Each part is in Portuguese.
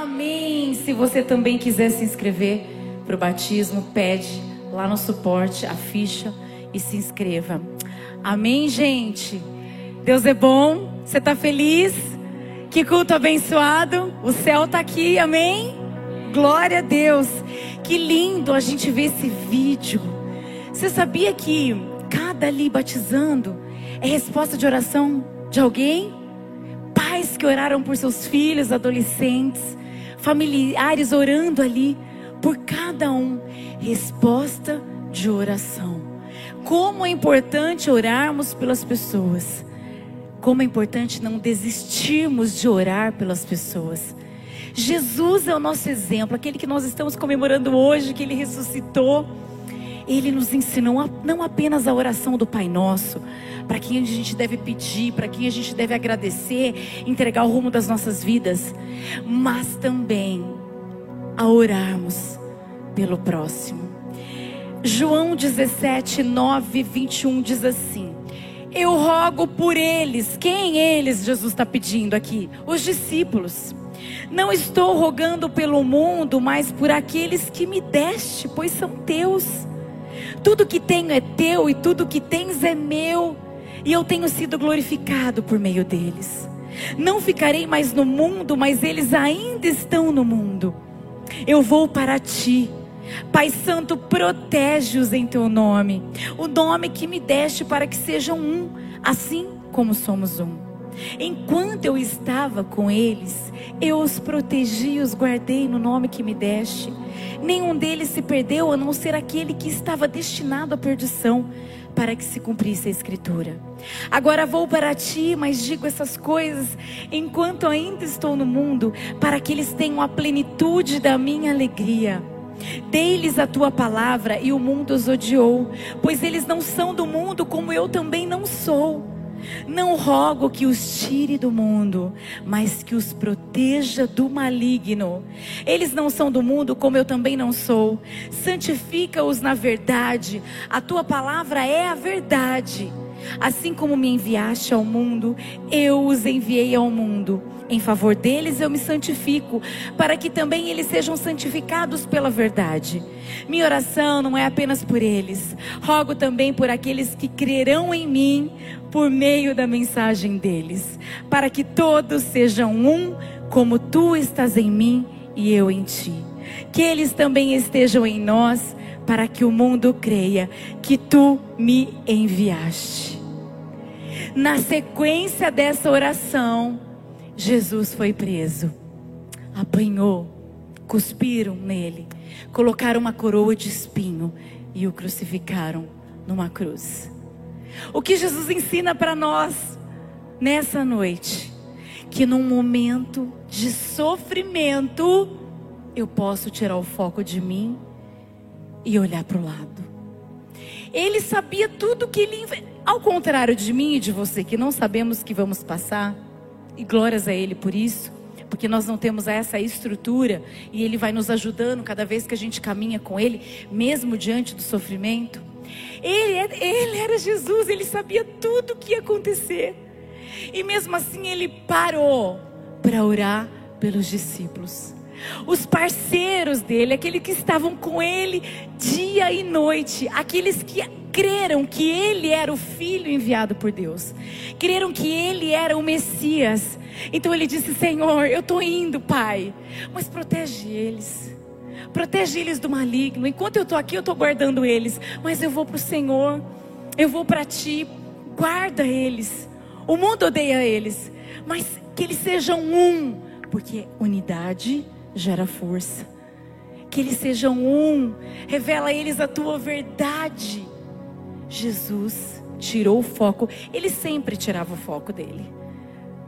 Amém. Se você também quiser se inscrever para o batismo, pede lá no suporte a ficha e se inscreva. Amém, gente. Deus é bom. Você está feliz? Que culto abençoado. O céu está aqui. Amém. Glória a Deus. Que lindo a gente ver esse vídeo. Você sabia que cada ali batizando é resposta de oração de alguém? Pais que oraram por seus filhos, adolescentes, familiares orando ali por cada um. Resposta de oração. Como é importante orarmos pelas pessoas. Como é importante não desistirmos de orar pelas pessoas. Jesus é o nosso exemplo, aquele que nós estamos comemorando hoje, que ele ressuscitou. Ele nos ensinou não apenas a oração do Pai Nosso, para quem a gente deve pedir, para quem a gente deve agradecer, entregar o rumo das nossas vidas, mas também a orarmos pelo próximo. João 17, 9, 21 diz assim: Eu rogo por eles. Quem eles Jesus está pedindo aqui? Os discípulos não estou rogando pelo mundo, mas por aqueles que me deste, pois são teus. Tudo que tenho é teu e tudo que tens é meu, e eu tenho sido glorificado por meio deles. Não ficarei mais no mundo, mas eles ainda estão no mundo. Eu vou para ti. Pai Santo, protege-os em teu nome, o nome que me deste para que sejam um, assim como somos um. Enquanto eu estava com eles, eu os protegi os guardei no nome que me deste. Nenhum deles se perdeu, a não ser aquele que estava destinado à perdição, para que se cumprisse a Escritura. Agora vou para ti, mas digo essas coisas enquanto ainda estou no mundo, para que eles tenham a plenitude da minha alegria. Dei-lhes a tua palavra e o mundo os odiou, pois eles não são do mundo, como eu também não sou. Não rogo que os tire do mundo, mas que os proteja do maligno. Eles não são do mundo, como eu também não sou. Santifica-os na verdade. A tua palavra é a verdade. Assim como me enviaste ao mundo, eu os enviei ao mundo. Em favor deles eu me santifico, para que também eles sejam santificados pela verdade. Minha oração não é apenas por eles, rogo também por aqueles que crerão em mim por meio da mensagem deles, para que todos sejam um, como tu estás em mim e eu em ti. Que eles também estejam em nós, para que o mundo creia que tu me enviaste. Na sequência dessa oração, Jesus foi preso, apanhou, cuspiram nele, colocaram uma coroa de espinho e o crucificaram numa cruz. O que Jesus ensina para nós nessa noite? Que num momento de sofrimento, eu posso tirar o foco de mim e olhar para o lado. Ele sabia tudo que ele. Ao contrário de mim e de você, que não sabemos que vamos passar, e glórias a Ele por isso, porque nós não temos essa estrutura e Ele vai nos ajudando cada vez que a gente caminha com Ele, mesmo diante do sofrimento. Ele, é, ele era Jesus, ele sabia tudo o que ia acontecer. E mesmo assim ele parou para orar pelos discípulos. Os parceiros dele, aqueles que estavam com ele dia e noite, aqueles que creram que ele era o filho enviado por Deus, creram que ele era o Messias. Então ele disse: Senhor, eu estou indo, Pai, mas protege eles. Protege eles do maligno. Enquanto eu estou aqui, eu estou guardando eles. Mas eu vou para o Senhor. Eu vou para ti. Guarda eles. O mundo odeia eles. Mas que eles sejam um. Porque unidade gera força. Que eles sejam um. Revela a eles a tua verdade. Jesus tirou o foco, ele sempre tirava o foco dele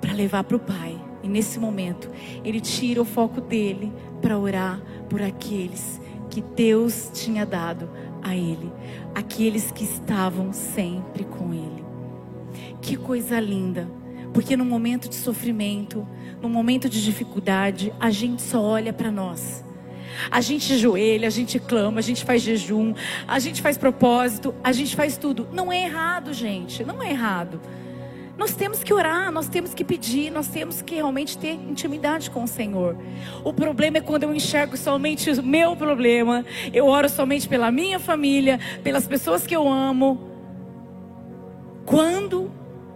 para levar para o Pai. E nesse momento, ele tira o foco dele para orar por aqueles que Deus tinha dado a ele, aqueles que estavam sempre com ele. Que coisa linda, porque no momento de sofrimento, no momento de dificuldade, a gente só olha para nós. A gente joelha, a gente clama, a gente faz jejum, a gente faz propósito, a gente faz tudo. Não é errado, gente, não é errado. Nós temos que orar, nós temos que pedir, nós temos que realmente ter intimidade com o Senhor. O problema é quando eu enxergo somente o meu problema, eu oro somente pela minha família, pelas pessoas que eu amo. Quando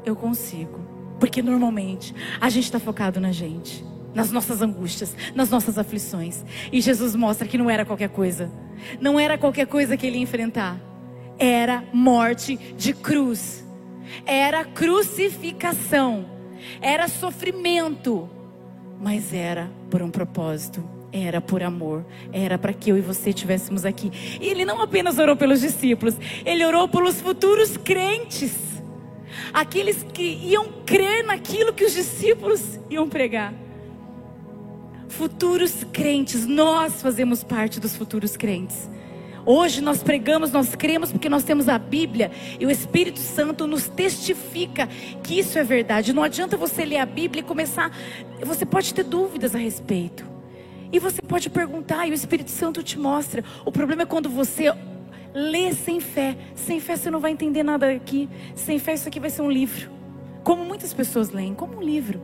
eu consigo, porque normalmente a gente está focado na gente, nas nossas angústias, nas nossas aflições. E Jesus mostra que não era qualquer coisa, não era qualquer coisa que ele ia enfrentar, era morte de cruz. Era crucificação, era sofrimento, mas era por um propósito, era por amor, era para que eu e você estivéssemos aqui. E ele não apenas orou pelos discípulos, ele orou pelos futuros crentes, aqueles que iam crer naquilo que os discípulos iam pregar. Futuros crentes, nós fazemos parte dos futuros crentes. Hoje nós pregamos, nós cremos porque nós temos a Bíblia e o Espírito Santo nos testifica que isso é verdade. Não adianta você ler a Bíblia e começar, você pode ter dúvidas a respeito. E você pode perguntar e o Espírito Santo te mostra. O problema é quando você lê sem fé. Sem fé você não vai entender nada aqui. Sem fé isso aqui vai ser um livro. Como muitas pessoas leem, como um livro.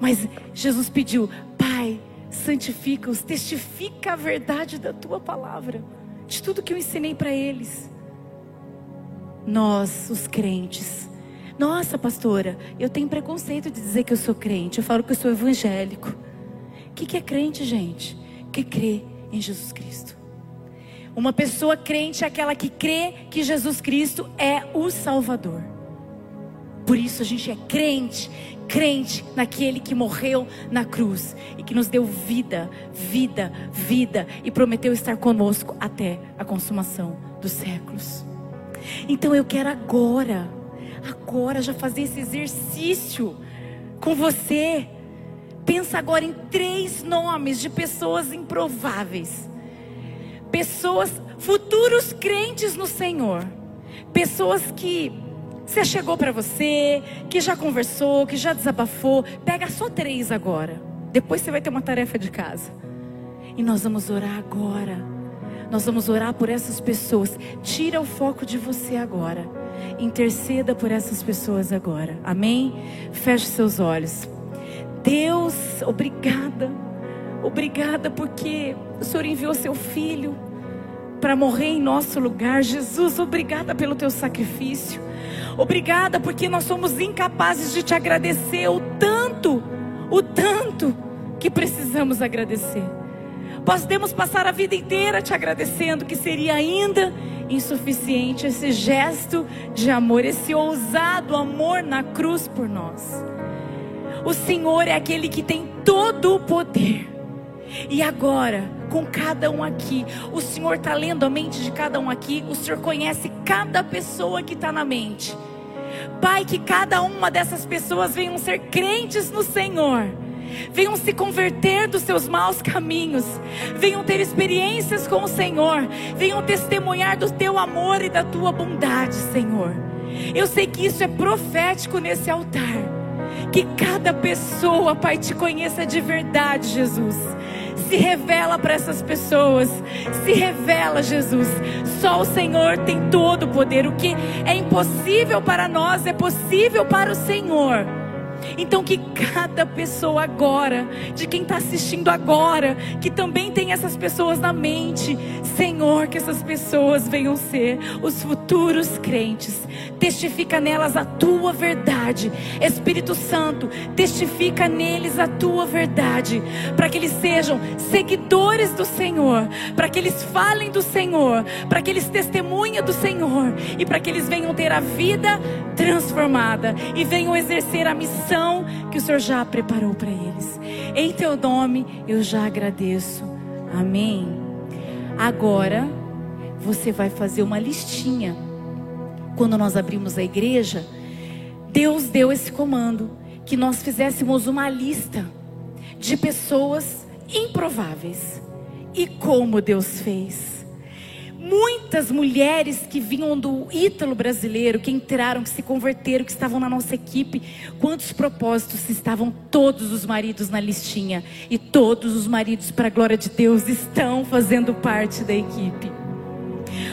Mas Jesus pediu: Pai, santifica-os, testifica a verdade da tua palavra de tudo que eu ensinei para eles. Nós, os crentes, nossa, pastora, eu tenho preconceito de dizer que eu sou crente. Eu falo que eu sou evangélico. O que, que é crente, gente? Que crê em Jesus Cristo. Uma pessoa crente é aquela que crê que Jesus Cristo é o Salvador. Por isso a gente é crente, crente naquele que morreu na cruz e que nos deu vida, vida, vida e prometeu estar conosco até a consumação dos séculos. Então eu quero agora, agora já fazer esse exercício com você. Pensa agora em três nomes de pessoas improváveis. Pessoas, futuros crentes no Senhor. Pessoas que você chegou para você, que já conversou, que já desabafou. Pega só três agora. Depois você vai ter uma tarefa de casa. E nós vamos orar agora. Nós vamos orar por essas pessoas. Tira o foco de você agora. Interceda por essas pessoas agora. Amém? Feche seus olhos. Deus, obrigada. Obrigada porque o Senhor enviou seu filho para morrer em nosso lugar. Jesus, obrigada pelo teu sacrifício. Obrigada porque nós somos incapazes de te agradecer o tanto, o tanto que precisamos agradecer. Podemos passar a vida inteira te agradecendo, que seria ainda insuficiente esse gesto de amor, esse ousado amor na cruz por nós. O Senhor é aquele que tem todo o poder. E agora, com cada um aqui, o Senhor está lendo a mente de cada um aqui, o Senhor conhece cada pessoa que está na mente. Pai, que cada uma dessas pessoas venham ser crentes no Senhor. Venham se converter dos seus maus caminhos, venham ter experiências com o Senhor, venham testemunhar do teu amor e da tua bondade, Senhor. Eu sei que isso é profético nesse altar. Que cada pessoa, Pai, te conheça de verdade, Jesus se revela para essas pessoas. Se revela, Jesus. Só o Senhor tem todo o poder. O que é impossível para nós é possível para o Senhor. Então que cada pessoa agora, de quem está assistindo agora, que também tem essas pessoas na mente, Senhor, que essas pessoas venham ser os futuros crentes. Testifica nelas a tua verdade. Espírito Santo, testifica neles a tua verdade, para que eles sejam seguidores do Senhor, para que eles falem do Senhor, para que eles testemunhem do Senhor e para que eles venham ter a vida transformada e venham exercer a missão que o Senhor já preparou para eles. Em teu nome eu já agradeço. Amém. Agora você vai fazer uma listinha. Quando nós abrimos a igreja, Deus deu esse comando que nós fizéssemos uma lista de pessoas improváveis. E como Deus fez? Muitas mulheres que vinham do Ítalo brasileiro, que entraram, que se converteram, que estavam na nossa equipe. Quantos propósitos estavam todos os maridos na listinha? E todos os maridos, para a glória de Deus, estão fazendo parte da equipe.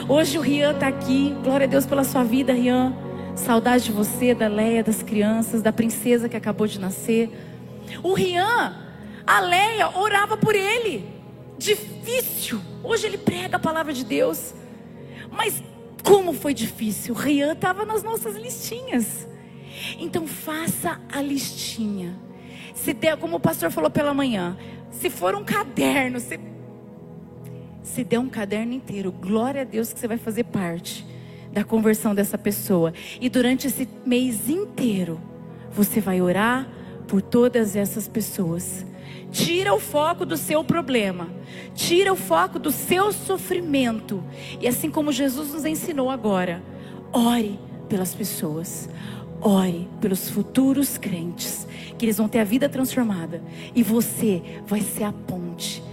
Hoje o Rian está aqui, glória a Deus pela sua vida, Rian. Saudade de você, da Leia, das crianças, da princesa que acabou de nascer. O Rian, a Leia orava por ele. Difícil. Hoje ele prega a palavra de Deus. Mas como foi difícil. Rian estava nas nossas listinhas. Então faça a listinha. Se der, como o pastor falou pela manhã, se for um caderno, se, se der um caderno inteiro, glória a Deus que você vai fazer parte da conversão dessa pessoa. E durante esse mês inteiro, você vai orar por todas essas pessoas. Tira o foco do seu problema, tira o foco do seu sofrimento. E assim como Jesus nos ensinou agora, ore pelas pessoas, ore pelos futuros crentes, que eles vão ter a vida transformada. E você vai ser a ponte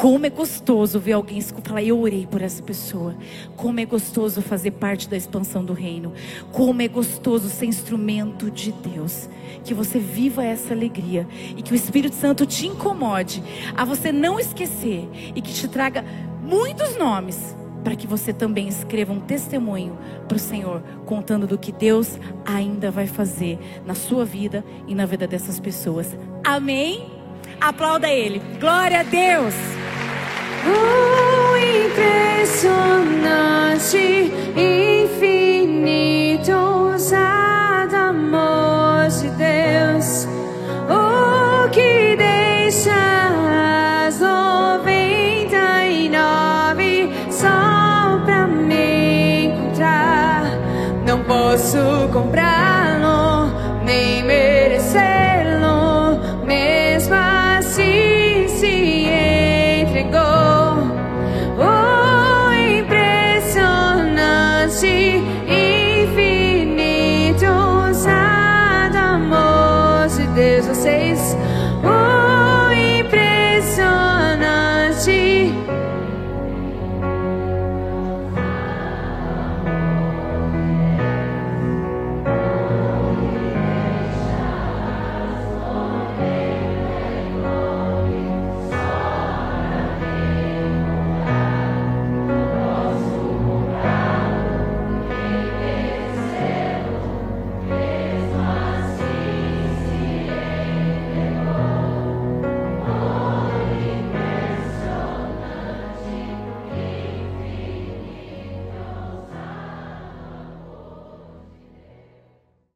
como é gostoso ver alguém falar, eu orei por essa pessoa. Como é gostoso fazer parte da expansão do reino. Como é gostoso ser instrumento de Deus. Que você viva essa alegria e que o Espírito Santo te incomode a você não esquecer e que te traga muitos nomes para que você também escreva um testemunho para o Senhor, contando do que Deus ainda vai fazer na sua vida e na vida dessas pessoas. Amém? Aplauda Ele. Glória a Deus. Não posso comprá-lo, nem mesmo. 16.